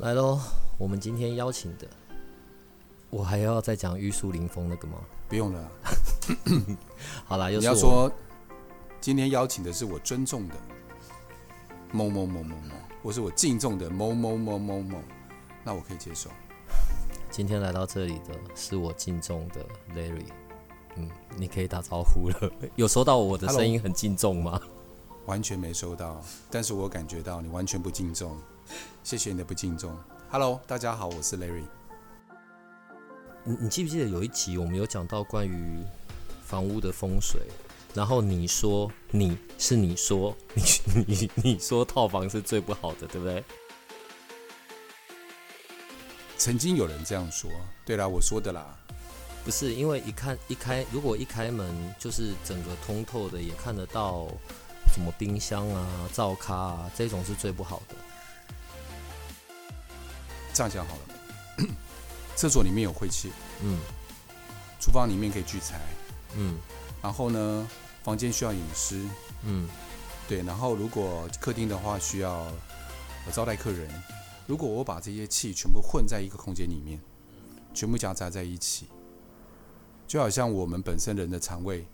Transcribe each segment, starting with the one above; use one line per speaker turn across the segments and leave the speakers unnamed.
来喽，我们今天邀请的，我还要再讲玉树临风那个吗？
不用了。
好啦，又
你
是我
要说今天邀请的是我尊重的某某某某某，或是我敬重的某某某某某，那我可以接受。
今天来到这里的是我敬重的 Larry。嗯，你可以打招呼了。有收到我的声音很敬重吗？
完全没收到，但是我感觉到你完全不敬重，谢谢你的不敬重。Hello，大家好，我是 Larry。
你你记不记得有一集我们有讲到关于房屋的风水？然后你说你是你说 你你你说套房是最不好的，对不对？
曾经有人这样说，对啦，我说的啦。
不是，因为一看一开，如果一开门就是整个通透的，也看得到什么冰箱啊、灶咖啊，这种是最不好的。
这样讲好了，厕所里面有晦气，
嗯。
厨房里面可以聚财，
嗯。
然后呢，房间需要隐私，
嗯。
对，然后如果客厅的话需要呃招待客人，如果我把这些气全部混在一个空间里面，全部夹杂在一起，就好像我们本身人的肠胃，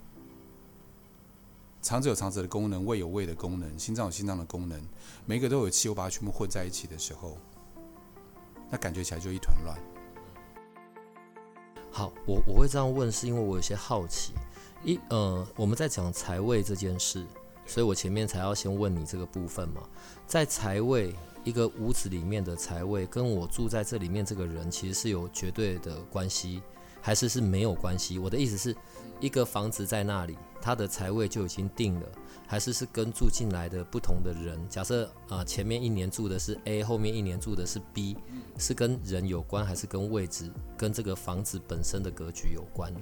肠子有肠子的功能，胃有胃的功能，心脏有心脏的功能，每个都有气，我把它全部混在一起的时候，那感觉起来就一团乱。
好，我我会这样问，是因为我有些好奇。一呃，我们在讲财位这件事，所以我前面才要先问你这个部分嘛。在财位一个屋子里面的财位，跟我住在这里面这个人，其实是有绝对的关系，还是是没有关系？我的意思是，一个房子在那里，它的财位就已经定了，还是是跟住进来的不同的人？假设啊、呃前面一年住的是 A，后面一年住的是 B，是跟人有关，还是跟位置、跟这个房子本身的格局有关？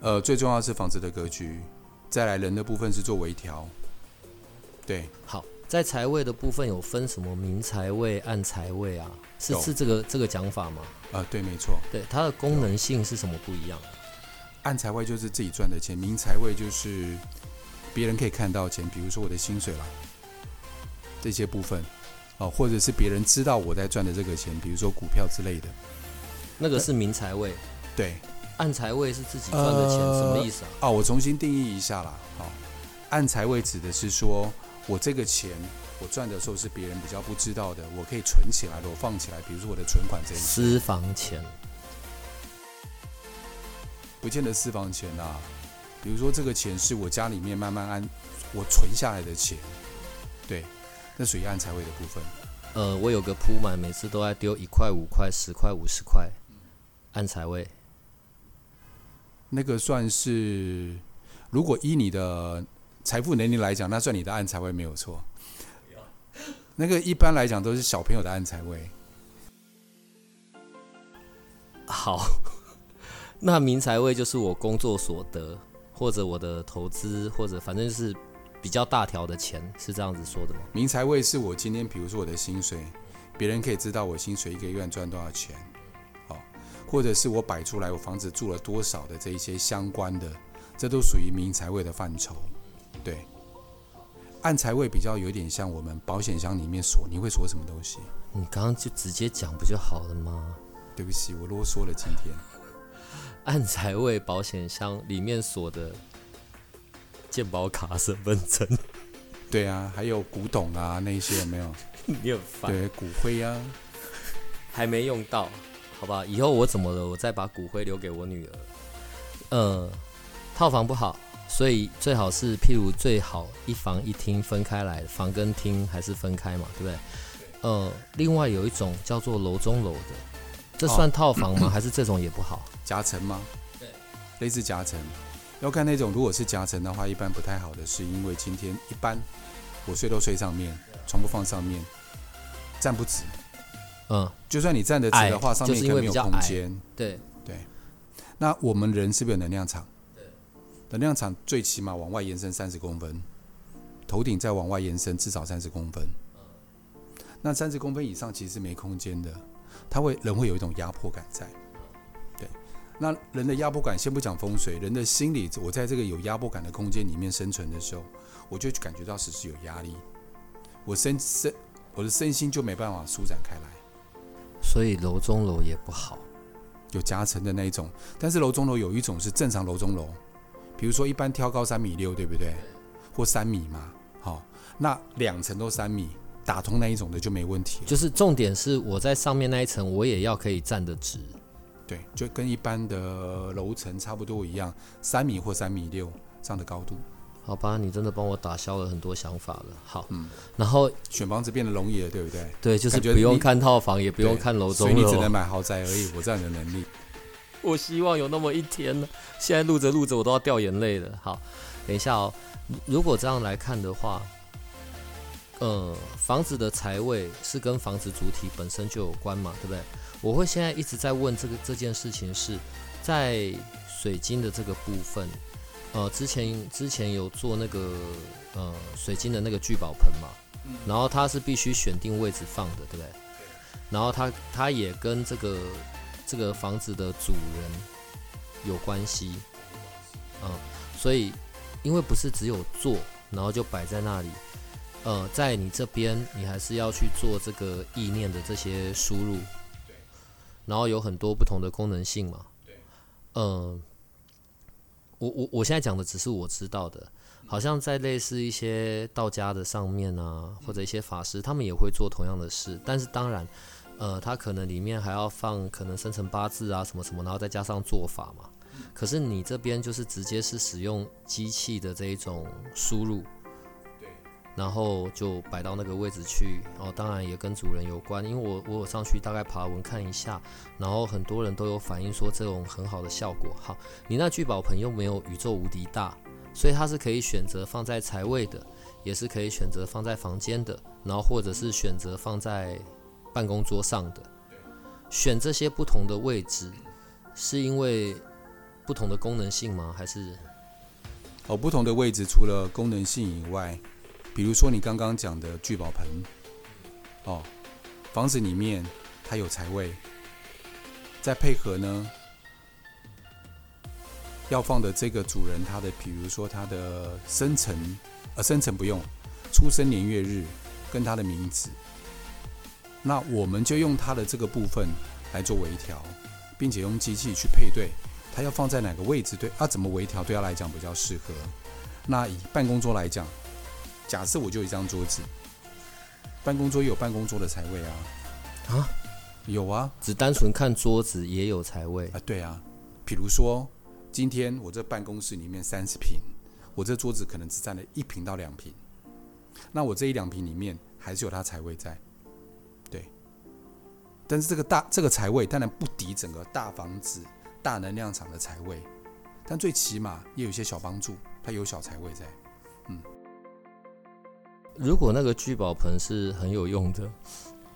呃，最重要的是房子的格局，再来人的部分是做微调。对，
好，在财位的部分有分什么明财位、暗财位啊？是是这个这个讲法吗？
呃，对，没错。
对，它的功能性是什么不一样？
暗财位就是自己赚的钱，明财位就是别人可以看到钱，比如说我的薪水啦，这些部分，哦，或者是别人知道我在赚的这个钱，比如说股票之类的。
那个是明财位，
对，
暗财位是自己赚的钱，
呃
什么意思啊？
哦，我重新定义一下啦。好、暗财位指的是说我这个钱我赚的时候是别人比较不知道的，我可以存起来的，我放起来，比如说我的存款这
私房钱，
不见得私房钱啦。比如说这个钱是我家里面慢慢安我存下来的钱，对，那属于暗财位的部分。
呃，我有个铺满，每次都在丢一块、五块、十块、五十块，暗财位。
那个算是，如果依你的财富能力来讲，那算你的暗财位没有错。那个一般来讲都是小朋友的暗财位。
好，那明财位就是我工作所得，或者我的投资，或者反正就是比较大条的钱，是这样子说的吗？
明财位是我今天，比如说我的薪水，别人可以知道我薪水一个月赚多少钱，好，或者是我摆出来我房子住了多少的这一些相关的，这都属于明财位的范畴。对，暗财位比较有点像我们保险箱里面锁，你会锁什么东西？
你刚刚就直接讲不就好了吗？
对不起，我啰嗦了今天。
暗财位保险箱里面锁的健保卡、身份证，
对啊，还有古董啊那些有没有？
你很烦，
对，骨灰啊，
还没用到，好吧？以后我怎么了，我再把骨灰留给我女儿。呃，套房不好，所以最好是譬如最好一房一厅分开来，房跟厅还是分开嘛，对不对？呃，另外有一种叫做楼中楼的，这算套房吗？还是这种也不好？
夹层吗？
对，
类似夹层。要看那种，如果是夹层的话，一般不太好的是，因为今天一般我睡都睡上面，床铺放上面，站不直。
嗯，
就算你站得直的话，上面
就是
可能没有空间。
对对，
那我们人是不是有能量场？能量场最起码往外延伸三十公分，头顶再往外延伸至少三十公分。那三十公分以上其实是没空间的，它会人会有一种压迫感在。对，那人的压迫感，先不讲风水，人的心理，我在这个有压迫感的空间里面生存的时候，我就感觉到时时有压力，我身身我的身心就没办法舒展开来。
所以楼中楼也不好。
有夹层的那一种，但是楼中楼有一种是正常楼中楼，比如说一般挑高三米六，对不对？或三米嘛，好、那两层都三米，打通那一种的就没问题了。
就是重点是我在上面那一层，我也要可以站得直。
对，就跟一般的楼层差不多一样，三米或三米六这样的高度，
好吧，你真的帮我打消了很多想法了。好，
嗯
然后
选房子变得容易了，对不对？
对，就是不用看套房，也不用看楼中楼
所以你只能。买豪宅而已。我知道你的能力，
我希望有那么一天呢。现在录着录着，我都要掉眼泪了。好，等一下哦。如如果这样来看的话，呃，房子的财位是跟房子主体本身就有关嘛，对不对？我会现在一直在问这个这件事情是在水晶的这个部分，呃，之前之前有做那个呃水晶的那个聚宝盆嘛，然后它是必须选定位置放的，对不对？然后它它也跟这个这个房子的主人有关系，嗯，所以因为不是只有做，然后就摆在那里，呃，在你这边你还是要去做这个意念的这些输入，然后有很多不同的功能性嘛，嗯、我我我现在讲的只是我知道的，好像在类似一些道家的上面啊，或者一些法师，他们也会做同样的事，但是当然。呃，他可能里面还要放可能生辰八字啊什么什么，然后再加上做法嘛。可是你这边就是直接是使用机器的这一种输入，然后就摆到那个位置去。哦，当然也跟主人有关，因为我我有上去大概爬文看一下，然后很多人都有反映说这种很好的效果。好，你那聚宝盆又没有宇宙无敌大，所以它是可以选择放在财位的，也是可以选择放在房间的，然后或者是选择放在办公桌上的，选这些不同的位置，是因为不同的功能性吗？还是
哦，不同的位置除了功能性以外，比如说你刚刚讲的聚宝盆，哦，房子里面它有财位，再配合呢，要放的这个主人他的，比如说他的生辰，呃，生辰不用，出生年月日跟他的名字，那我们就用他的这个部分来做微调，并且用机器去配对。它要放在哪个位置对啊？怎么微调对它来讲比较适合？那以办公桌来讲，假设我就一张桌子，办公桌也有办公桌的财位啊，
啊，
有啊
只单纯看桌子也有财位？
啊对啊，比如说今天我这办公室里面三十平，我这桌子可能只占了一平到两平，那我这一两平里面还是有它财位在，对。但是这个大这个财位当然不敌整个大房子大能量场的财位，但最起码也有一些小帮助，它有小财位在。
如果那个聚宝盆是很有用的，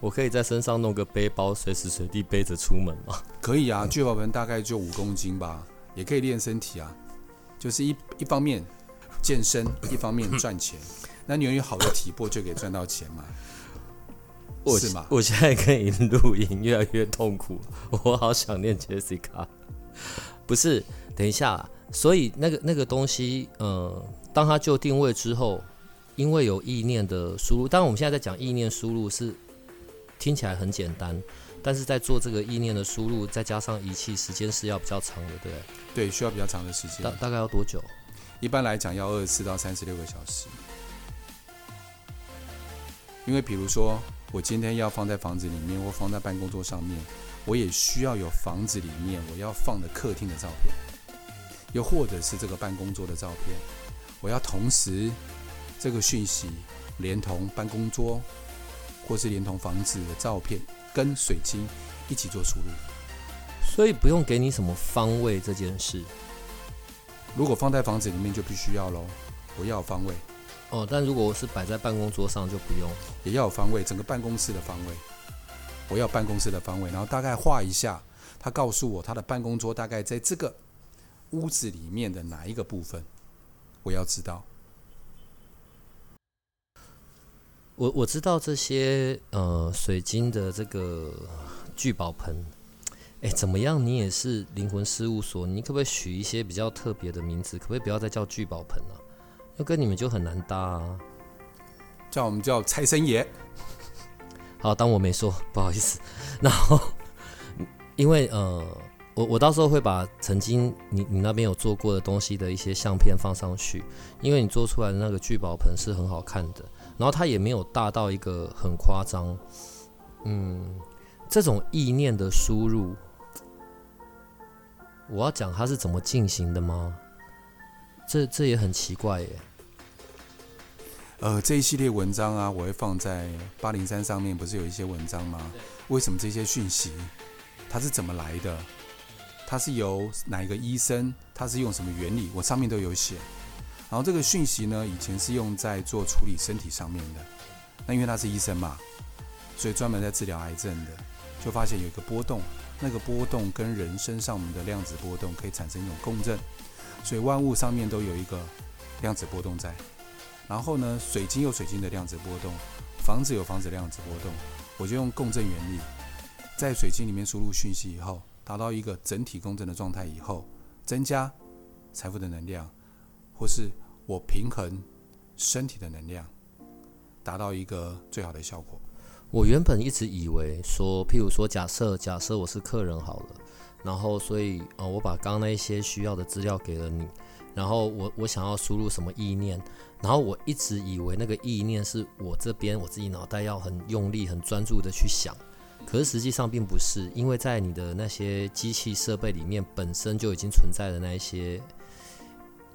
我可以在身上弄个背包，随时随地背着出门吗？
可以啊，聚宝盆大概就五公斤吧，也可以练身体啊。就是一一方面健身，一方面赚钱。那你有好的体魄，就可以赚到钱嘛，
我
是吗？
我现在跟你录音越来越痛苦，我好想念 Jessica。不是，等一下，所以那个那个东西，呃，当它就定位之后，因为有意念的输入，当然我们现在在讲意念输入是听起来很简单，但是在做这个意念的输入，再加上仪器，时间是要比较长的，对不对？
对，需要比较长的时间
大。大概要多久？
一般来讲要二十四到三十六个小时。因为比如说，我今天要放在房子里面，或放在办公桌上面，我也需要有房子里面我要放的客厅的照片，又或者是这个办公桌的照片，我要同时这个讯息连同办公桌，或是连同房子的照片跟水晶一起做输入。
所以不用给你什么方位这件事。
如果放在房子里面就必须要喽，我要有方位。
哦，但如果我是摆在办公桌上就不用。
也要有方位，整个办公室的方位，我要办公室的方位，然后大概画一下，他告诉我他的办公桌大概在这个屋子里面的哪一个部分，我要知道。
我我知道这些呃水晶的这个聚宝盆，哎，怎么样？你也是灵魂事务所，你可不可以取一些比较特别的名字？可不可以不要再叫聚宝盆了？要跟你们就很难搭啊。
叫我们叫财神爷。
好，当我没说，不好意思。然后，因为呃，我我到时候会把曾经你你那边有做过的东西的一些相片放上去，因为你做出来的那个聚宝盆是很好看的。然后它也没有大到一个很夸张，嗯，这种意念的输入，我要讲它是怎么进行的吗？这这也很奇怪耶。
呃，这一系列文章啊，我会放在八零三上面，不是有一些文章吗？为什么这些讯息它是怎么来的？它是由哪一个医生？它是用什么原理？我上面都有写。然后这个讯息呢，以前是用在做处理身体上面的。那因为他是医生嘛，所以专门在治疗癌症的，就发现有一个波动，那个波动跟人身上我们的量子波动可以产生一种共振，所以万物上面都有一个量子波动在。然后呢，水晶有水晶的量子波动，房子有房子量子波动，我就用共振原理，在水晶里面输入讯息以后，达到一个整体共振的状态以后，增加财富的能量。或是我平衡身体的能量，达到一个最好的效果。
我原本一直以为说，譬如说，假设假设我是客人好了，然后所以呃，我把刚刚那一些需要的资料给了你，然后我我想要输入什么意念，然后我一直以为那个意念是我这边我自己脑袋要很用力、很专注的去想，可是实际上并不是，因为在你的那些机器设备里面本身就已经存在的那一些。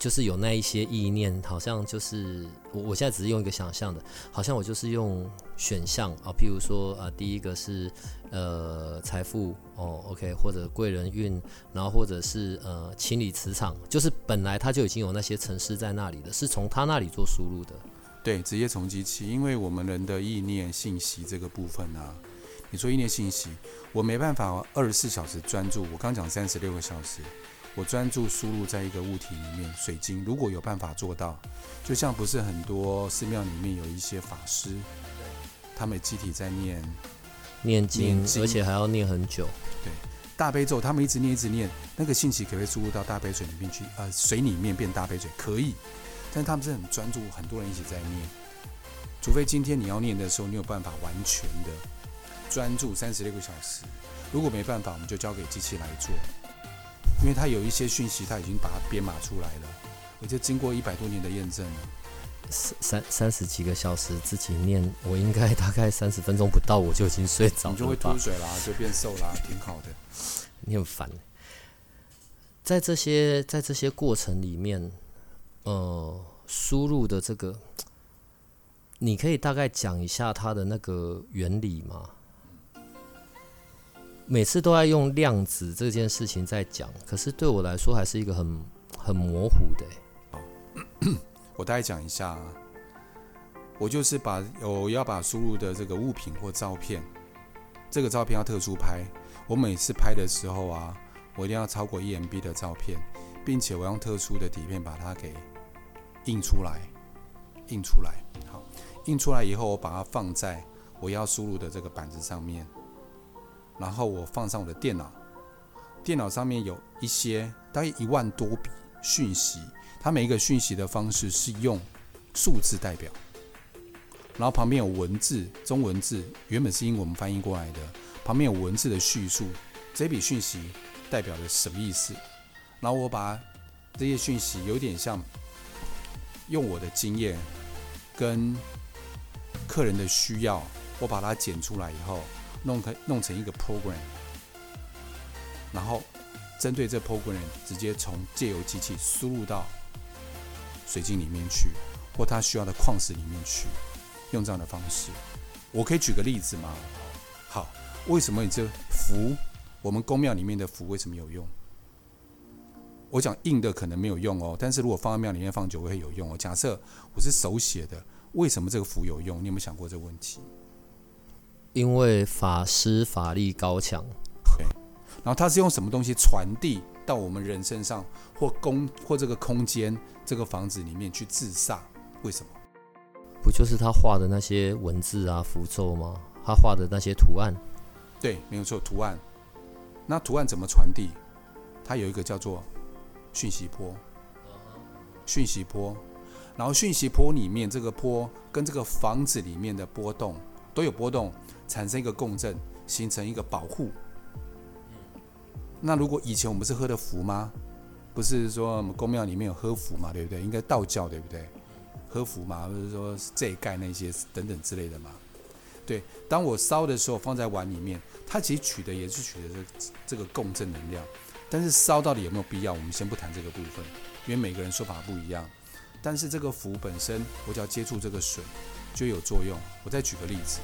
就是有那一些意念，好像就是我我现在只是用一个想象的，好像我就是用选项啊，譬如说啊，第一个是呃财富哦，OK，或者贵人运，然后或者是呃清理磁场，就是本来它就已经有那些城市在那里的，是从他那里做输入的。
对，直接从机器，因为我们人的意念信息这个部分啊，你说意念信息，我没办法二十四小时专注，我刚讲三十六个小时。我专注输入在一个物体里面，水晶如果有办法做到，就像不是很多寺庙里面有一些法师，他们集体在念
念经，而且还要念很久。
对，大悲咒他们一直念一直念，那个信息可不可以输入到大悲水里面去？呃，水里面变大悲水可以，但他们是很专注，很多人一起在念。除非今天你要念的时候，你有办法完全的专注三十六个小时。如果没办法，我们就交给机器来做。因为它有一些讯息，它已经把它编码出来了，而且经过一百多年的验证了。
三三三十几个小时自己念，我应该大概三十分钟不到，我就已经睡着了。
你就会吐水啦，就变瘦啦，挺好的。
你很烦。在这些在这些过程里面，呃，输入的这个，你可以大概讲一下它的那个原理吗？每次都在用量子这件事情在讲，可是对我来说还是一个很很模糊的。
我大概讲一下，我就是把我要把输入的这个物品或照片，这个照片要特殊拍。我每次拍的时候啊，我一定要超过一 MB 的照片，并且我用特殊的底片把它给印出来，印出来。好，印出来以后，我把它放在我要输入的这个板子上面。然后我放上我的电脑，电脑上面有一些大概一万多笔讯息，它每一个讯息的方式是用数字代表，然后旁边有文字，中文字原本是英文翻译过来的，旁边有文字的叙述，这笔讯息代表了什么意思？然后我把这些讯息有点像用我的经验跟客人的需要，我把它剪出来以后。弄成弄成一个 program，然后针对这 program 直接从借由机器输入到水晶里面去，或他需要的矿石里面去，用这样的方式。我可以举个例子吗？好，为什么你这符，我们宫庙里面的符为什么有用？我讲硬的可能没有用哦，但是如果放在庙里面放久会有用哦。假设我是手写的，为什么这个符有用？你有没有想过这个问题？
因为法师法力高强，对
然后他是用什么东西传递到我们人身上，或空或这个空间、这个房子里面去自煞？为什么？
不就是他画的那些文字啊、符咒吗？他画的那些图案，
对，没有错，图案。那图案怎么传递？它有一个叫做讯息波，讯息波，然后讯息波里面这个波跟这个房子里面的波动都有波动，产生一个共振，形成一个保护。那如果以前我们是喝的符吗？不是说我们宫庙里面有喝符嘛，对不对？应该道教对不对？喝符嘛，或者说这一盖那些等等之类的嘛。对，当我烧的时候放在碗里面，它其实取的也是取的这这个共振能量。但是烧到底有没有必要？我们先不谈这个部分，因为每个人说法不一样。但是这个符本身，我只要接触这个水就有作用。我再举个例子，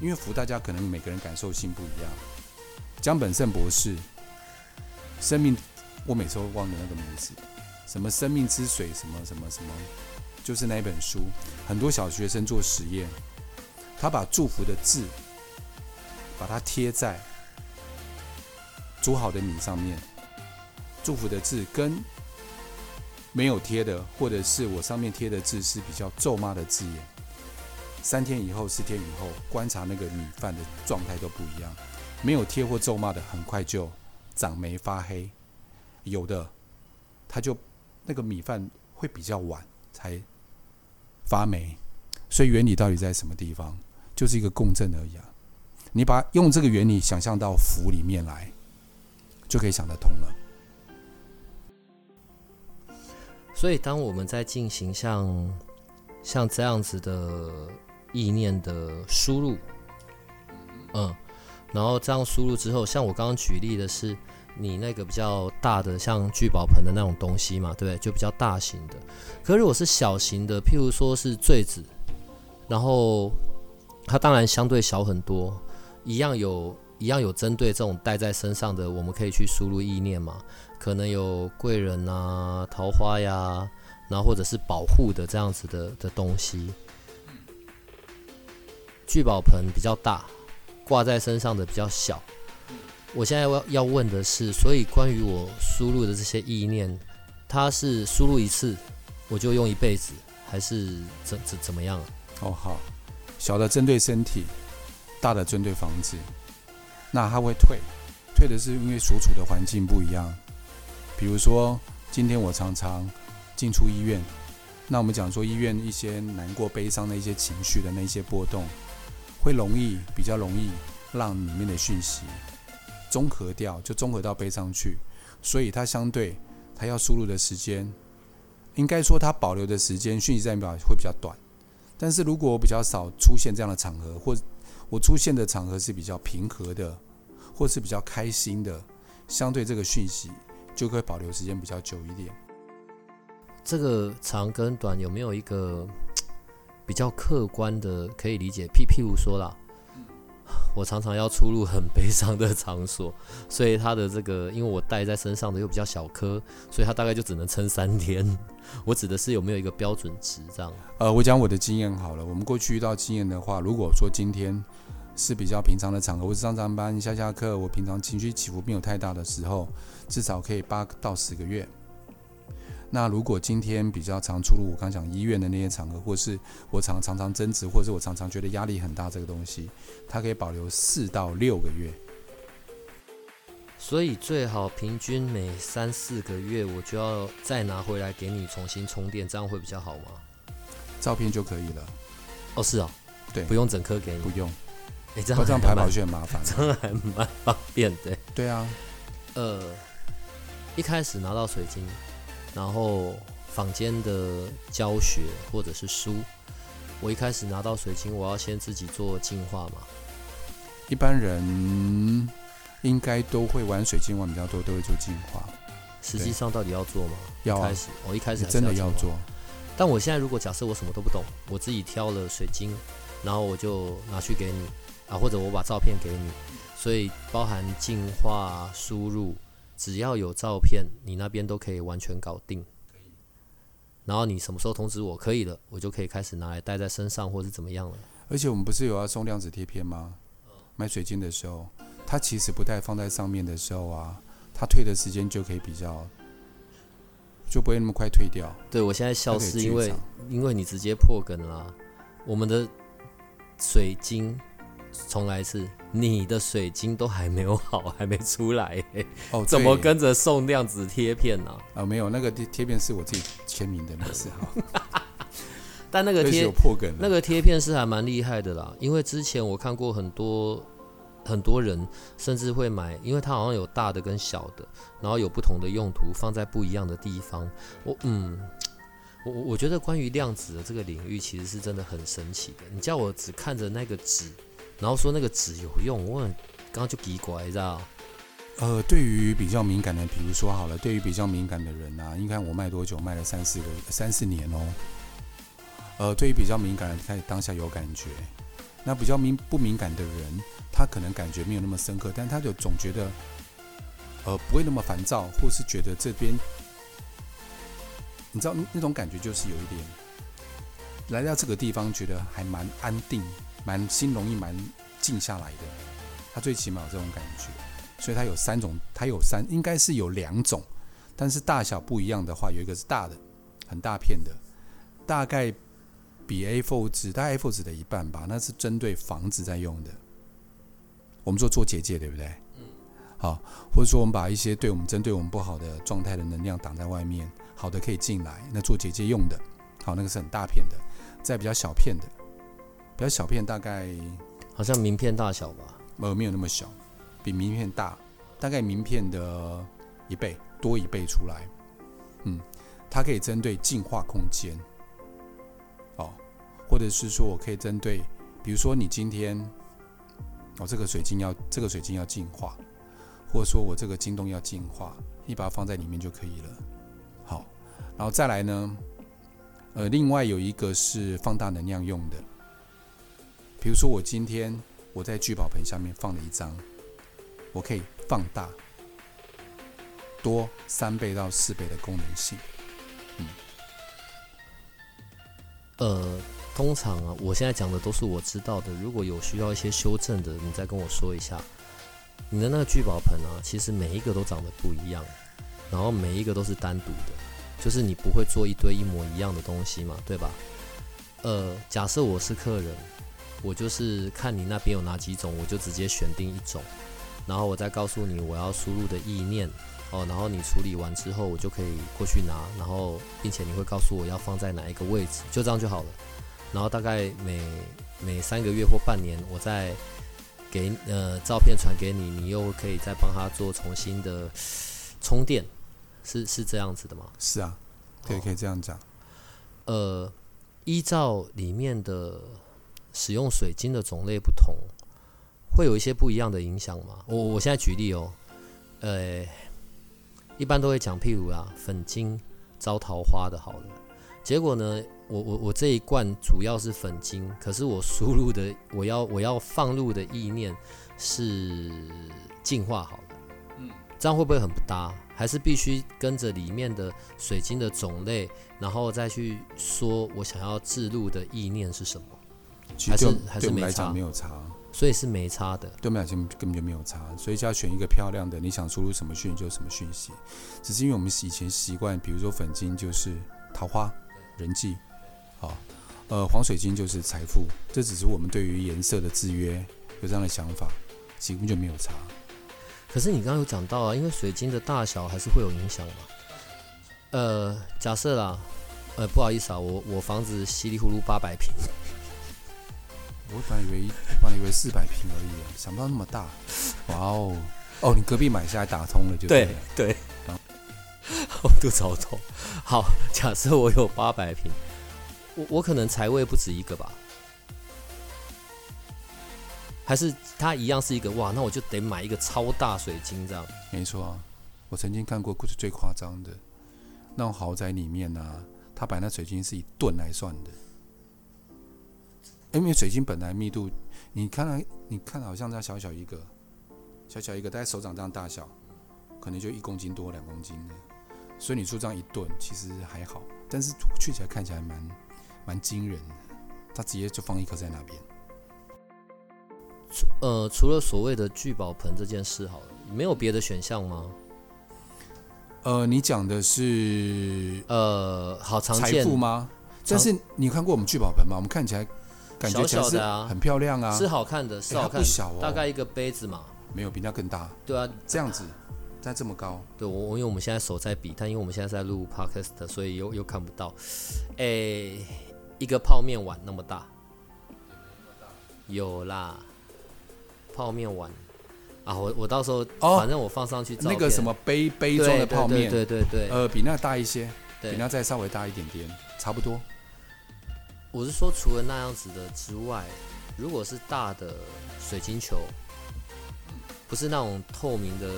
因为福大家可能每个人感受性不一样。江本胜博士，生命，我每次都忘了那个名字，什么生命之水，什么什么什么。就是那一本书，很多小学生做实验，他把祝福的字，把它贴在煮好的米上面，祝福的字跟没有贴的，或者是我上面贴的字是比较咒骂的字眼，三天以后、四天以后观察那个米饭的状态都不一样，没有贴或咒骂的，很快就长霉发黑，有的它就那个米饭会比较晚才。发霉，所以原理到底在什么地方？就是一个共振而已啊！你把用这个原理想象到符里面来，就可以想得通了。
所以，当我们在进行像像这样子的意念的输入，嗯，然后这样输入之后，像我刚刚举例的是。你那个比较大的，像聚宝盆的那种东西嘛，对不对？就比较大型的。可如果是小型的，譬如说是坠子，然后它当然相对小很多，一样有一样有针对这种戴在身上的，我们可以去输入意念嘛。可能有贵人啊、桃花呀，然后或者是保护的这样子的的东西。聚宝盆比较大，挂在身上的比较小。我现在要要问的是，所以关于我输入的这些意念，它是输入一次我就用一辈子，还是怎怎怎么样啊？
哦，好，小的针对身体，大的针对房子，那它会退，退的是因为所处的环境不一样。比如说，今天我常常进出医院，那我们讲说医院一些难过、悲伤的一些情绪的那些波动，会容易比较容易让里面的讯息。综合掉就综合到背上去，所以它相对它要输入的时间，应该说它保留的时间讯息代表会比较短。但是如果我比较少出现这样的场合，或我出现的场合是比较平和的，或是比较开心的，相对这个讯息就会保留时间比较久一点。
这个长跟短有没有一个比较客观的可以理解？譬譬如说啦。我常常要出入很悲伤的场所，所以它的这个，因为我带在身上的又比较小颗，所以它大概就只能撑三天。我指的是有没有一个标准值这样？
呃，我讲我的经验好了。我们过去遇到经验的话，如果说今天是比较平常的场合，我是上上班、下下课，我平常情绪起伏没有太大的时候，至少可以八到十个月。那如果今天比较常出入我刚讲医院的那些场合，或是我常常常争执，或者是我常常觉得压力很大，这个东西，它可以保留四到六个月。
所以最好平均每三四个月，我就要再拿回来给你重新充电，这样会比较好吗？
照片就可以了。
哦，是哦，
对，
不用整颗给你，
不用。
哎，这样
这样排保就很麻烦，
这样还蛮方便的。
对啊，
呃，一开始拿到水晶。然后坊间的教学或者是书，我一开始拿到水晶，我要先自己做净化嘛。
一般人应该都会玩水晶玩比较多，都会做净化。
实际上到底要做吗？
要
开始，我一开始
真的要做。
但我现在如果假设我什么都不懂，我自己挑了水晶，然后我就拿去给你啊，或者我把照片给你，所以包含净化、输入，只要有照片，你那边都可以完全搞定。然后你什么时候通知我可以了，我就可以开始拿来戴在身上，或是怎么样了。
而且我们不是有要送量子贴片吗？买水晶的时候，它其实不带放在上面的时候啊，它退的时间就可以比较，就不会那么快退掉。
对我现在笑是因为因为你直接破梗啦。我们的水晶，重来一次，你的水晶都还没有好，还没出来、欸，
哦，
怎么跟着送量子贴片呢、
啊、没有那个贴贴片是我自己签名的，没事哈。
但那个贴
有破梗。
那个贴片是还蛮厉害的啦，因为之前我看过很多很多人甚至会买，因为它好像有大的跟小的，然后有不同的用途，放在不一样的地方。我嗯，我我我觉得关于量子的这个领域其实是真的很神奇的。你叫我只看着那个纸，然后说那个纸有用，我刚刚就奇怪，你知道？
呃，对于比较敏感的，比如说好了，对于比较敏感的人啊，应该我卖多久？卖了三四个三四年哦。呃，对于比较敏感的，在当下有感觉。那比较敏不敏感的人，他可能感觉没有那么深刻，但他就总觉得，呃，不会那么烦躁，或是觉得这边，你知道那种感觉就是有一点，来到这个地方觉得还蛮安定，蛮心容易蛮静下来的。他最起码有这种感觉。所以它有三种，它有三，应该是有两种，但是大小不一样的话，有一个是大的，很大片的，大概比 A4 纸，大概 A4 纸的一半吧，那是针对房子在用的。我们说做结界，对不对？嗯。好，或者说我们把一些对我们针对我们不好的状态的能量挡在外面，好的可以进来，那做结界用的。好，那个是很大片的，在比较小片的，比较小片大概
好像名片大小吧？
呃，没有那么小，比名片大，大概名片的一倍多一倍出来。嗯，它可以针对净化空间，哦，或者是说我可以针对，比如说你今天，哦，这个水晶要这个水晶要净化，或者说我这个晶洞要净化，你把它放在里面就可以了。好，然后再来呢，呃，另外有一个是放大能量用的，比如说我今天。我在聚宝盆下面放了一张，我可以放大多三倍到四倍的功能性。
嗯呃，通常啊，我现在讲的都是我知道的。如果有需要一些修正的，你再跟我说一下。你的那个聚宝盆啊，其实每一个都长得不一样，然后每一个都是单独的，就是你不会做一堆一模一样的东西嘛，对吧？呃，假设我是客人，我就是看你那边有哪几种，我就直接选定一种，然后我再告诉你我要输入的意念。哦，然后你处理完之后，我就可以过去拿，然后并且你会告诉我要放在哪一个位置，就这样就好了。然后大概每每三个月或半年，我再给呃照片传给你，你又可以再帮他做重新的充电，是是这样子的吗？
是啊，可以，可以这样讲。
呃，依照里面的使用水晶的种类不同，会有一些不一样的影响吗？我我现在举例哦，呃。一般都会讲，譬如啊，粉晶招桃花的，好了。结果呢，我我我这一罐主要是粉晶，可是我输入的我要我要放入的意念是净化好的，嗯，这样会不会很不搭？还是必须跟着里面的水晶的种类，然后再去说我想要置入的意念是什么？还是
其实对
还是没差
对我们来讲没有差，
所以是没差的。
对我们来讲根本就没有差，所以就要选一个漂亮的，你想输入什么讯息就什么讯息。只是因为我们以前习惯，比如说粉金就是桃花、人际，好，呃，黄水晶就是财富，这只是我们对于颜色的制约有这样的想法，其实根本就没有差。
可是你刚刚有讲到啊，因为水晶的大小还是会有影响嘛。呃，假设啦，呃，不好意思啊，我我房子稀里糊涂八百平，
我本来以为，我本来以为四百平而已，想不到那么大。哇哦，哦，你隔壁买下来打通了就对。
对，我肚子好痛。好，假设我有八百平，我我可能财位不止一个吧？还是它一样是一个哇？那我就得买一个超大水晶这样。
没错啊，我曾经看过最夸张的那种豪宅里面呢、啊，他摆那水晶是以吨来算的。因为水晶本来密度，你看它，你看好像这样小小一个，小小一个，大概手掌这样大小，可能就一公斤多两公斤的，所以你做这样一顿其实还好，但是去起来看起来蛮蛮惊人的，它直接就放一颗在那边。
除呃，除了所谓的聚宝盆这件事，好了，没有别的选项吗？
呃，你讲的是
呃，好常
财
见
富吗？但是你看过我们聚宝盆吗？我们看起来感觉
小小的啊。
很漂亮啊，
是好看的，是好看的，
不小哦。
大概一个杯子嘛。
没有比那更大，
对啊，
这样子，但这么高，
对我，我因为我们现在手在比，但因为我们现在在录 podcast，所以又又看不到。诶、一个泡面碗那么大，有啦，泡面碗。啊，我我到时候、
哦
反正我放上去
那个什么杯杯
对
装的泡面，
对对对。对对
呃，比那大一些，比那再稍微大一点点，差不多。
我是说，除了那样子的之外，如果是大的水晶球，不是那种透明的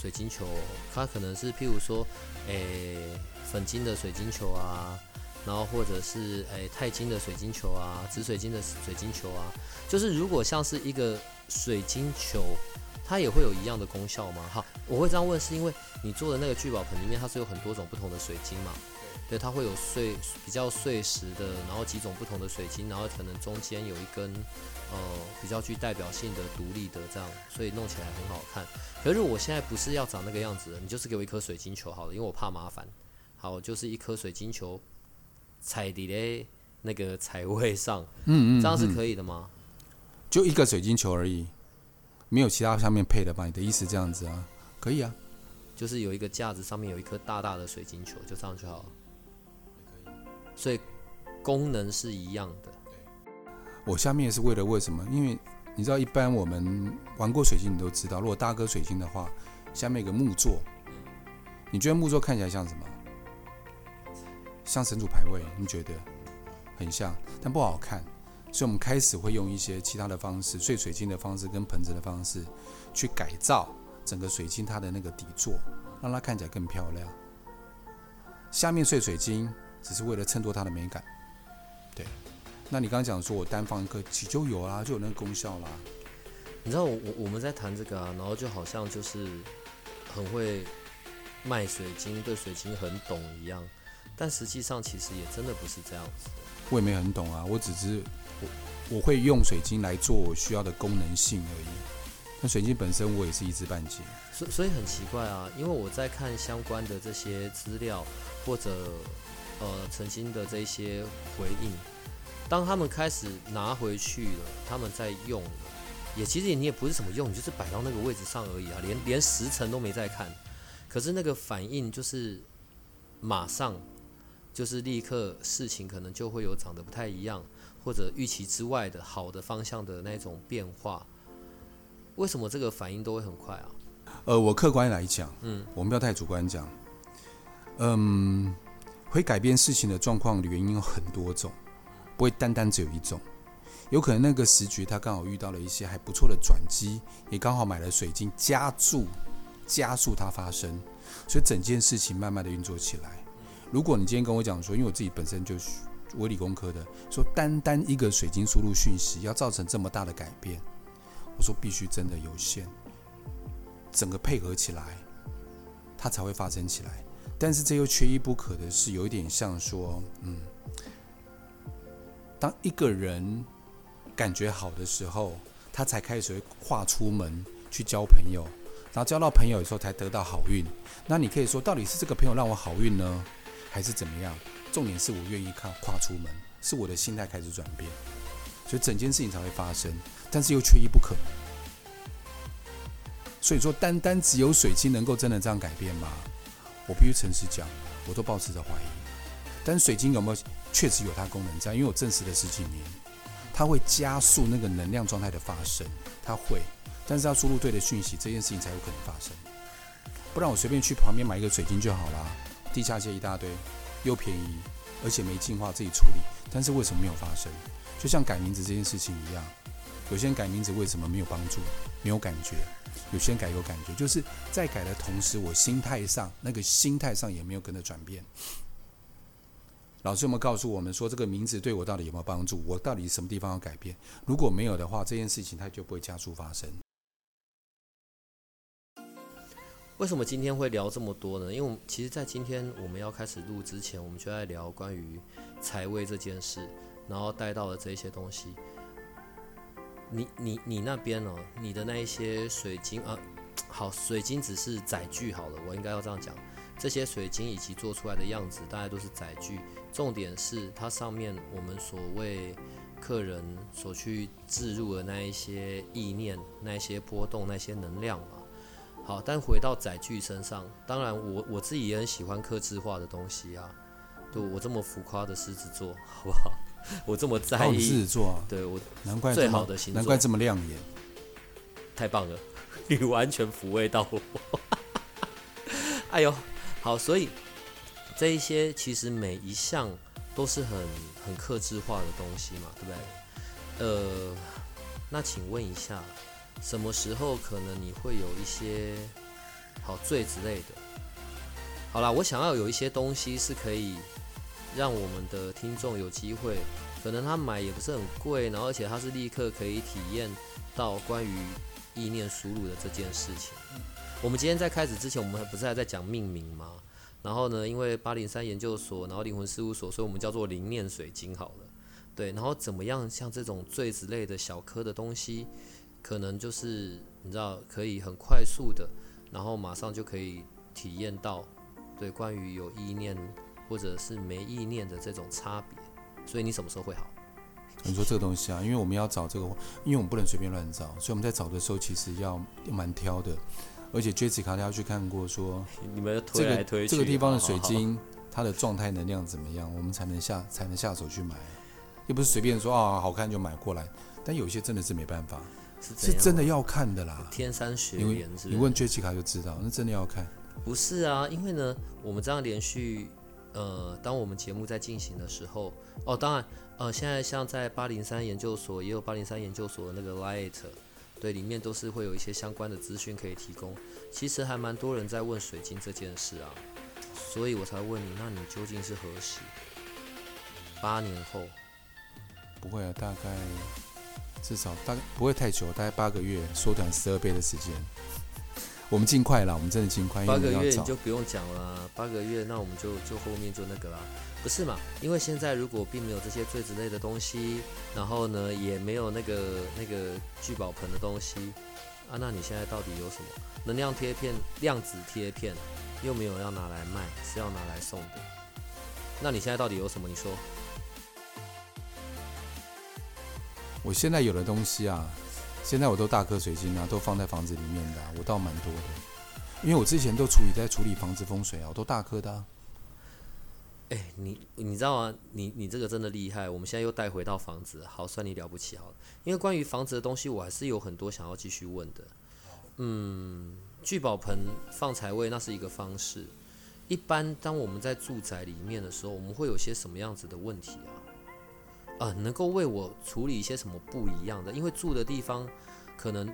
水晶球，它可能是譬如说，诶、粉晶的水晶球啊，然后或者是诶、钛金的水晶球啊，紫水晶的水晶球啊，就是如果像是一个水晶球，它也会有一样的功效吗？好，我会这样问，是因为你做的那个聚宝盆里面，它是有很多种不同的水晶嘛。对，它会有碎比较碎石的，然后几种不同的水晶，然后可能中间有一根呃比较具代表性的独立的这样，所以弄起来很好看。可是我现在不是要长那个样子的，你就是给我一颗水晶球好了，因为我怕麻烦。好，就是一颗水晶球踩底嘞那个彩位上，
嗯嗯，
这样是
嗯
可以的吗？
就一个水晶球而已，没有其他上面配的吧？你的意思这样子啊？可以啊，
就是有一个架子上面有一颗大大的水晶球，就这样就好了。所以功能是一样的。
我下面是为了为什么？因为你知道，一般我们玩过水晶，你都知道，如果大颗水晶的话，下面有个木座，你觉得木座看起来像什么？像神主牌位，你觉得很像，但不好看，所以我们开始会用一些其他的方式，碎水晶的方式跟盆子的方式，去改造整个水晶它的那个底座，让它看起来更漂亮。下面碎水晶只是为了衬托它的美感，对。那你刚刚讲说我单放一颗，其实就有啦，就有那个功效啦。
你知道我我我们在谈这个啊，然后就好像就是很会卖水晶，对水晶很懂一样，但实际上其实也真的不是这样子的。
我也没很懂啊，我只是我我会用水晶来做我需要的功能性而已。那水晶本身我也是一知半解。
所所以很奇怪啊，因为我在看相关的这些资料或者呃曾经的这些回应，当他们开始拿回去了，他们在用了，也其实你也不是什么用，你就是摆到那个位置上而已啊，连连时辰都没在看，可是那个反应就是马上就是立刻事情可能就会有长得不太一样，或者预期之外的好的方向的那种变化。为什么这个反应都会很快啊？
呃，我客观来讲，
嗯，
我们不要太主观讲。嗯，会改变事情的状况的原因有很多种，不会单单只有一种。有可能那个时局他刚好遇到了一些还不错的转机，也刚好买了水晶，加注加速它发生，所以整件事情慢慢的运作起来。如果你今天跟我讲说，因为我自己本身就是我理工科的，说单单一个水晶输入讯息要造成这么大的改变，我说必须真的有限，整个配合起来，它才会发生起来。但是这又缺一不可的是，有一点像说，嗯，当一个人感觉好的时候，他才开始会跨出门去交朋友，然后交到朋友的时候才得到好运。那你可以说，到底是这个朋友让我好运呢，还是怎么样？重点是我愿意跨跨出门，是我的心态开始转变，所以整件事情才会发生。但是又缺一不可。所以说，单单只有水晶能够真的这样改变吗？我必须诚实讲，我都保持着怀疑。但水晶有没有确实有它功能在？因为我证实了十几年，它会加速那个能量状态的发生，它会。但是要输入对的讯息，这件事情才有可能发生。不然我随便去旁边买一个水晶就好啦，地下街一大堆，又便宜，而且没净化自己处理。但是为什么没有发生？就像改名字这件事情一样，有些人改名字为什么没有帮助？没有感觉。有些人改有感觉，就是在改的同时，我心态上那个心态上也没有跟着转变。老师有没有告诉我们说，这个名字对我到底有没有帮助？我到底什么地方要改变？如果没有的话，这件事情它就不会加速发生。
为什么今天会聊这么多呢？因为其实，在今天我们要开始录之前，我们就在聊关于财位这件事，然后带到了这些东西。你你你那边哦，你的那一些水晶啊，好，水晶只是载具好了，我应该要这样讲。这些水晶以及做出来的样子，大概都是载具。重点是它上面我们所谓客人所去置入的那一些意念、那一些波动、那些能量嘛。好，但回到载具身上，当然我我自己也很喜欢刻字化的东西啊。对我这么浮夸的狮子座，好不好？我这么在意
狮子座啊，
对我
难怪
最好的星座
难怪这么亮眼。
太棒了，你完全抚慰到我。哎呦，好，所以这一些其实每一项都是很很克制化的东西嘛，对不对？呃，那请问一下，什么时候可能你会有一些好醉之类的？好啦，我想要有一些东西是可以让我们的听众有机会，可能他买也不是很贵，然后而且他是立刻可以体验到关于意念输入的这件事情。我们今天在开始之前，我们不是还在讲命名吗？然后呢，因为八零三研究所，然后灵魂事务所，所以我们叫做灵念水晶好了。对，然后怎么样？像这种坠子类的小颗的东西，可能就是你知道，可以很快速的，然后马上就可以体验到对关于有意念或者是没意念的这种差别。所以你什么时候会好？
你说这个东西啊，因为我们要找这个，因为我们不能随便乱找，所以我们在找的时候其实要蛮挑的。而且 Jessica 她要去看过说
你们
这个
推来推去，
这个地方的水
好好好
晶它的状态能量怎么样，我们才能下才能下手去买，又不是随便说啊好看就买过来。但有些真的是没办法，是
是
真的要看的啦。
天山学
你问
言是不是？
你问 Jessica 就知道，那真的要看。
不是啊，因为呢，我们这样连续，呃，当我们节目在进行的时候，哦，当然，呃，现在像在八零三研究所也有八零三研究所的那个 Light，对，里面都是会有一些相关的资讯可以提供。其实还蛮多人在问水晶这件事啊，所以我才问你，那你究竟是何时？八年后，
不会啊，大概至少大概不会太久，大概八个月，缩短十二倍的时间。我们尽快啦，我们真的尽快，
八个。月你就不用讲了啊，八个月那我们就就后面就那个啦，不是嘛？因为现在如果并没有这些坠子类的东西，然后呢也没有那个那个聚宝盆的东西啊，那你现在到底有什么？能量贴片、量子贴片又没有要拿来卖，是要拿来送的。那你现在到底有什么？你说
我现在有的东西啊，现在我都大颗水晶啊，都放在房子里面的、我倒蛮多的。因为我之前都处理在处理房子风水啊，我都大颗的、啊。
哎、你你知道吗？你你这个真的厉害。我们现在又带回到房子，好，算你了不起好了。因为关于房子的东西，我还是有很多想要继续问的。嗯，聚宝盆放财位那是一个方式。一般当我们在住宅里面的时候，我们会有些什么样子的问题啊？啊，能够为我处理一些什么不一样的？因为住的地方可能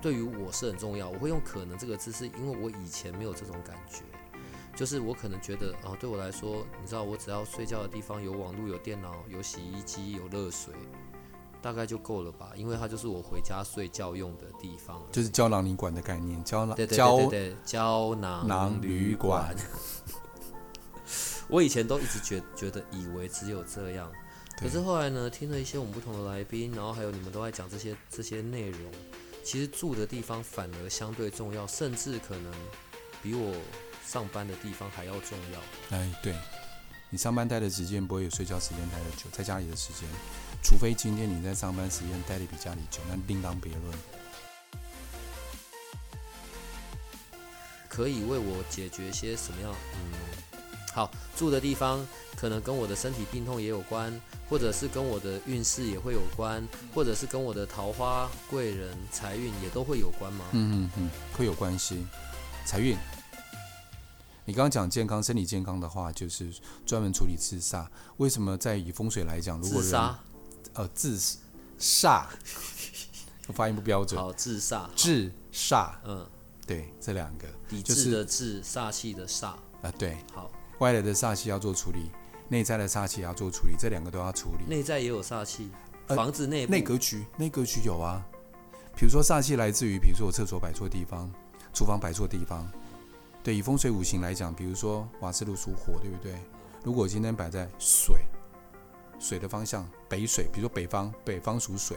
对于我是很重要。我会用“可能”这个字，是因为我以前没有这种感觉。就是我可能觉得啊，对我来说，你知道，我只要睡觉的地方有网络、有电脑、有洗衣机、有热水，大概就够了吧？因为它就是我回家睡觉用的地方。
就是胶囊旅馆的概念，胶囊
对对
胶
对对对，胶囊
囊旅馆。
我以前都一直觉觉得以为只有这样，可是后来呢，听了一些我们不同的来宾，然后还有你们都在讲这些这些内容，其实住的地方反而相对重要，甚至可能比我上班的地方还要重要。
哎，对，你上班待的时间不会有睡觉时间待的久，在家里的时间，除非今天你在上班时间待的比家里久，那另当别论。
可以为我解决些什么样？嗯，好，住的地方可能跟我的身体病痛也有关，或者是跟我的运势也会有关，或者是跟我的桃花、贵人、财运也都会有关吗？
嗯嗯嗯，会有关系。财运，你刚刚讲健康，身体健康的话，就是专门处理自杀。为什么在以风水来讲，如果人
自杀，
呃自煞，我发音不标准，
好，自煞，
自煞，
嗯，
对，这两个
抵制的制，煞气的煞，
啊、对，
好，
外来的煞气要做处理，内在的煞气要做处理，这两个都要处理。
内在也有煞气，
呃
房子内部
内格局，内格局有啊。比如说煞气来自于，比如说我厕所摆错地方，厨房摆错地方。对，以风水五行来讲，比如说瓦斯炉属火，对不对？如果今天摆在水，水的方向北水，比如说北方，北方属水，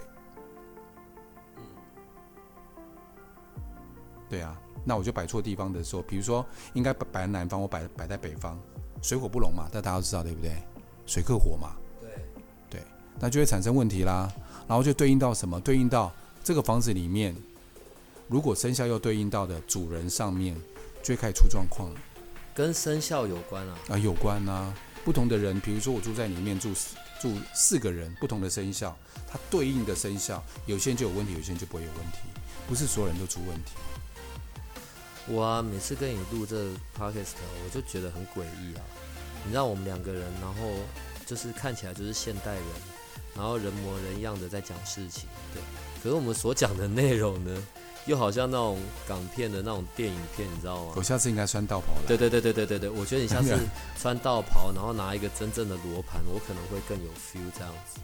对啊，那我就摆错地方的时候，比如说应该摆摆在南方，我摆摆在北方，水火不容嘛，这大家都知道对不对？水克火嘛，
对，
对，那就会产生问题啦。然后就对应到什么？对应到这个房子里面，如果生肖又对应到的主人上面，就会开始出状况了。
跟生肖有关啊。
啊，有关啊。不同的人，比如说我住在里面住住四个人，不同的生肖，它对应的生肖，有些人就有问题，有些人就不会有问题，不是所有人都出问题。
我啊，每次跟你录这 podcast，我就觉得很诡异啊。你知道我们两个人，然后就是看起来就是现代人，然后人模人样的在讲事情，对。可是我们所讲的内容呢？又好像那种港片的那种电影片，你知道吗？
我下次应该穿道袍了。
对对对对对对对，我觉得你下次穿道袍，然后拿一个真正的罗盘，我可能会更有 feel 这样子。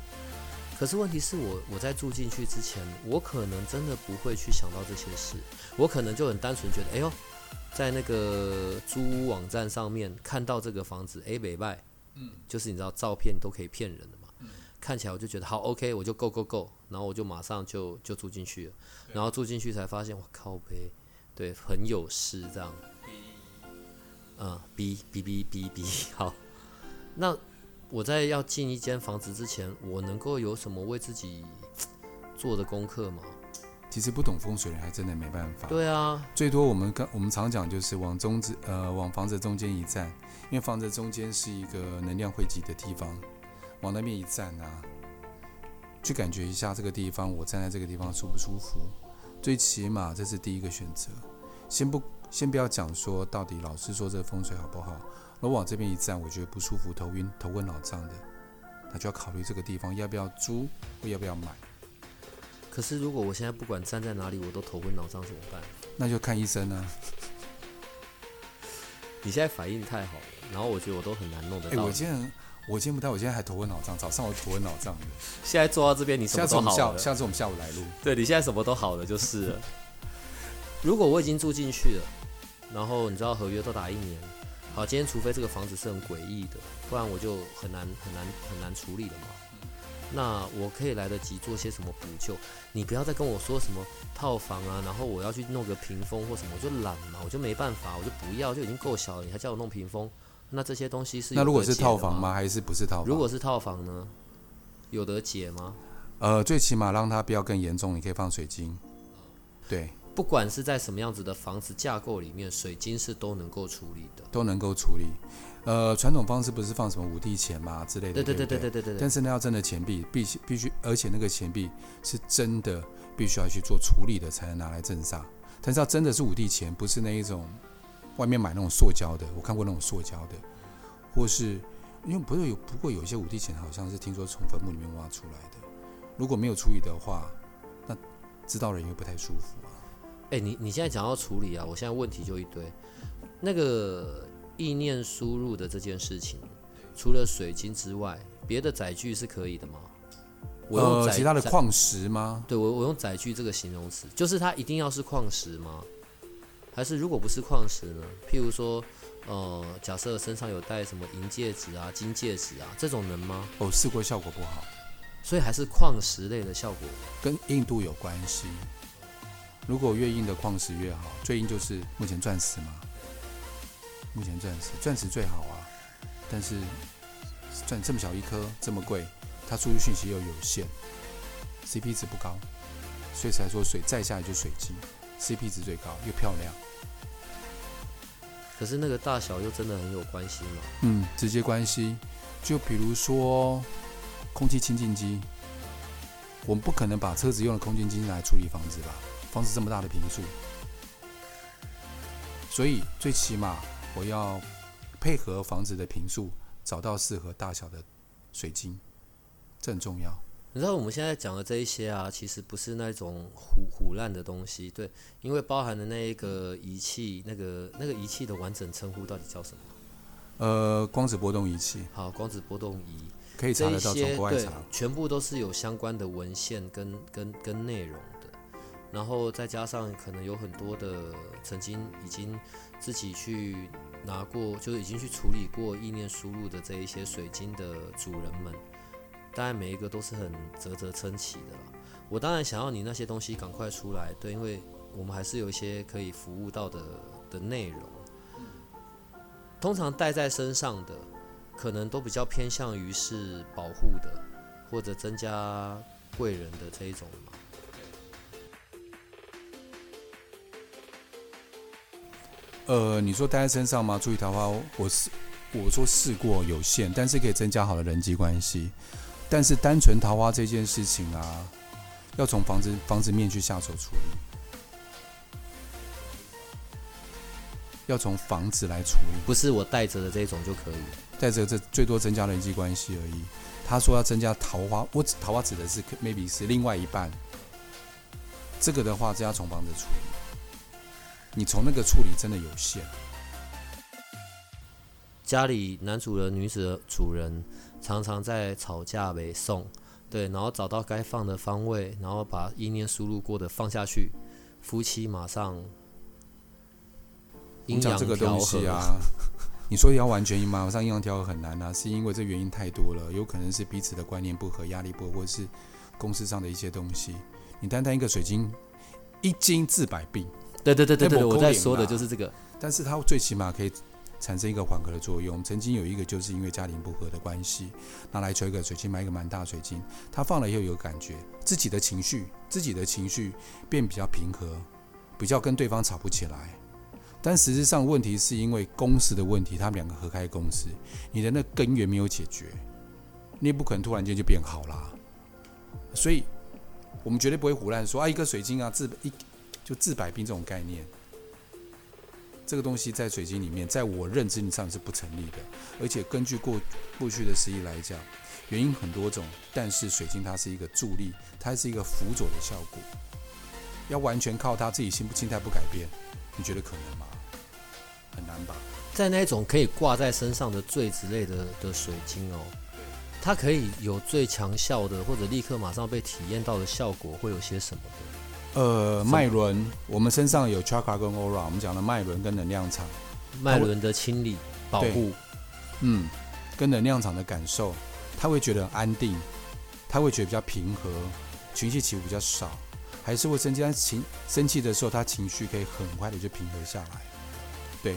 可是问题是我我在住进去之前，我可能真的不会去想到这些事，我可能就很单纯觉得，哎呦，在那个租屋网站上面看到这个房子，哎，北拜，嗯，就是你知道照片都可以骗人的嘛。看起来我就觉得好 OK，我就 go go go，，然后我就马上就就住进去了，然后住进去才发现我靠呗，对，很有事这样。嗯，B B B B B，好。那我在要进一间房子之前，我能够有什么为自己做的功课吗？
其实不懂风水人还真的没办法。
对啊，
最多我们跟我们常讲就是往中子呃往房子中间一站，因为房子中间是一个能量汇集的地方。往那边一站啊，去感觉一下这个地方，我站在这个地方舒不舒服？最起码这是第一个选择。先不先不要讲说到底老师说这个风水好不好，我往这边一站，我觉得不舒服，头晕、头昏脑胀的，那就要考虑这个地方要不要租或要不要买。
可是如果我现在不管站在哪里，我都头昏脑胀怎么办？
那就看医生啊。
你现在反应太好了，然后我觉得我都很难弄得到。
我今天。我见不到，我现在还头昏脑胀。早上我头昏脑胀的，
现在坐到这边，你什么都好
了。下次我们下午来录。
对你现在什么都好了，就是了。如果我已经住进去了，然后你知道合约都打一年，好，今天除非这个房子是很诡异的，不然我就很难很难很难处理了嘛。那我可以来得及做些什么补救？你不要再跟我说什么套房啊，然后我要去弄个屏风或什么，我就懒嘛，我就没办法，我就不要，就已经够小了，你还叫我弄屏风？那这些东西是
那如果是套房吗？还是不是套房？
如果是套房呢？有得解吗？
呃，最起码让它不要更严重，你可以放水晶。对，
不管是在什么样子的房子架构里面，水晶是都能够处理的，
都能够处理。呃，传统方式不是放什么五帝钱嘛之类的，
对对对对对对对。
但是呢，要真的钱币，必须必须，而且那个钱币是真的，必须要去做处理的，才能拿来镇煞。但是要真的是五帝钱，不是那一种。外面买那种塑胶的，我看过那种塑胶的，或是因为不是有，不过有一些五帝钱好像是听说从坟墓里面挖出来的，如果没有处理的话，那知道人又不太舒服啊。
哎，你你现在讲要处理啊，我现在问题就一堆。那个意念输入的这件事情，除了水晶之外，别的载具是可以的吗？
我用其他的矿石吗？
对我我用载具这个形容词，就是它一定要是矿石吗？还是如果不是矿石呢？譬如说，呃，假设身上有戴什么银戒指啊、金戒指啊，这种能吗？
哦，试过效果不好，
所以还是矿石类的效果，
跟硬度有关系。如果越硬的矿石越好，最硬就是目前钻石嘛。目前钻石，钻石最好啊，但是钻这么小一颗，这么贵，它输入讯息又有限，CP 值不高，所以才说水再下来就水晶。CP 值最高又漂亮，
可是那个大小又真的很有关系吗？
嗯，直接关系。就比如说空气清净机，我们不可能把车子用的空气清净机来处理房子吧？房子这么大的平数，所以最起码我要配合房子的平数，找到适合大小的水晶，这很重要。
你知道我们现在讲的这一些啊，其实不是那种虎虎烂的东西，对，因为包含的那一个仪器，那个那个仪器的完整称呼到底叫什么？
呃，光子波动仪器。
好，光子波动仪
可以查得到，从国外查，
全部都是有相关的文献跟跟跟内容的。然后再加上可能有很多的曾经已经自己去拿过，就是已经去处理过意念输入的这一些水晶的主人们，当然每一个都是很啧啧称奇的啦。我当然想要你那些东西赶快出来，对，因为我们还是有一些可以服务到的的内容。通常带在身上的，可能都比较偏向于是保护的，或者增加贵人的这一种嘛。
呃，你说带在身上吗？注意桃花，我是我说试过有限，但是可以增加好的人际关系。但是单纯桃花这件事情啊，要从房子房子面去下手处理，要从房子来处理。
不是我带着的这种就可以。
带着这最多增加人际关系而已。他说要增加桃花，我指桃花指的是 maybe 是另外一半。这个的话，就要从房子处理。你从那个处理真的有限。
家里男主人、女子的主人常常在吵架、北送，对，然后找到该放的方位，然后把意念输入过的放下去，夫妻马上阴阳
这个东
调和。
西啊，你说要完全马上阴阳调和很难啊，是因为这原因太多了，有可能是彼此的观念不合、压力不合，或者是公司上的一些东西。你单单一个水晶，一金治百病，
对对对对对，我在说的就是这个。
但是它最起码可以产生一个缓和的作用。曾经有一个就是因为家庭不和的关系，拿来求一个水晶，买一个蛮大水晶，他放了以后有感觉，自己的情绪，自己的情绪变比较平和，比较跟对方吵不起来。但实质上问题是因为公司的问题，他们两个合开公司，你的那根源没有解决，你也不可能突然间就变好啦。所以，我们绝对不会胡乱说啊，一个水晶啊治一就治百病这种概念。这个东西在水晶里面，在我认知上是不成立的，而且根据过过去的实例来讲，原因很多种，但是水晶它是一个助力，它是一个辅佐的效果。要完全靠它自己心不心态不改变，你觉得可能吗？很难吧？
在那种可以挂在身上的坠之类的的水晶哦，它可以有最强效的，或者立刻马上被体验到的效果，会有些什么的？
呃，脉轮，我们身上有 chakra 跟 aura，我们讲的脉轮跟能量场，
脉轮的清理、保护，
嗯，跟能量场的感受，他会觉得很安定，他会觉得比较平和，情绪起伏比较少，还是会生气，但情生气的时候，他情绪可以很快的就平和下来。对，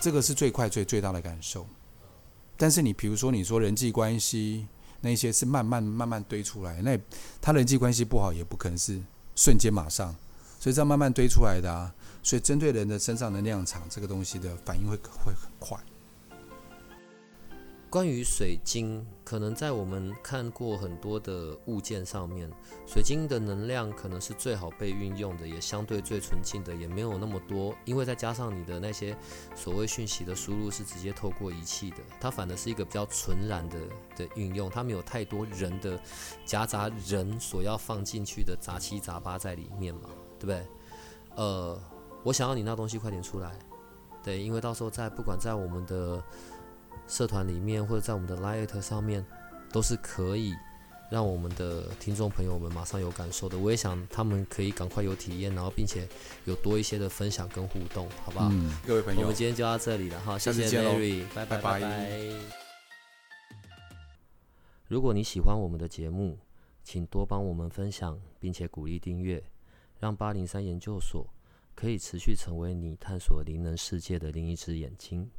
这个是最快最最大的感受。但是你比如说你说人际关系那些是慢慢慢慢堆出来，那他人际关系不好也不可能是瞬间马上，所以这样慢慢堆出来的啊。所以针对人的身上能量场这个东西的反应会会很快。
关于水晶，可能在我们看过很多的物件上面，水晶的能量可能是最好被运用的，也相对最纯净的，也没有那么多。因为再加上你的那些所谓讯息的输入是直接透过仪器的，它反而是一个比较纯然的的运用，它没有太多人的夹杂人所要放进去的杂七杂八在里面嘛，对不对？呃，我想要你那东西快点出来，对，因为到时候在不管在我们的社团里面，或者在我们的 Light 上面，都是可以让我们的听众朋友们马上有感受的。我也想他们可以赶快有体验，然后并且有多一些的分享跟互动，好不好？
嗯，各位朋友
我们，今天就到这里了哈，谢谢
下次见喽
Mary，拜拜
拜拜
拜。如果你喜欢我们的节目，请多帮我们分享，并且鼓励订阅，让八零三研究所可以持续成为你探索灵能世界的另一只眼睛。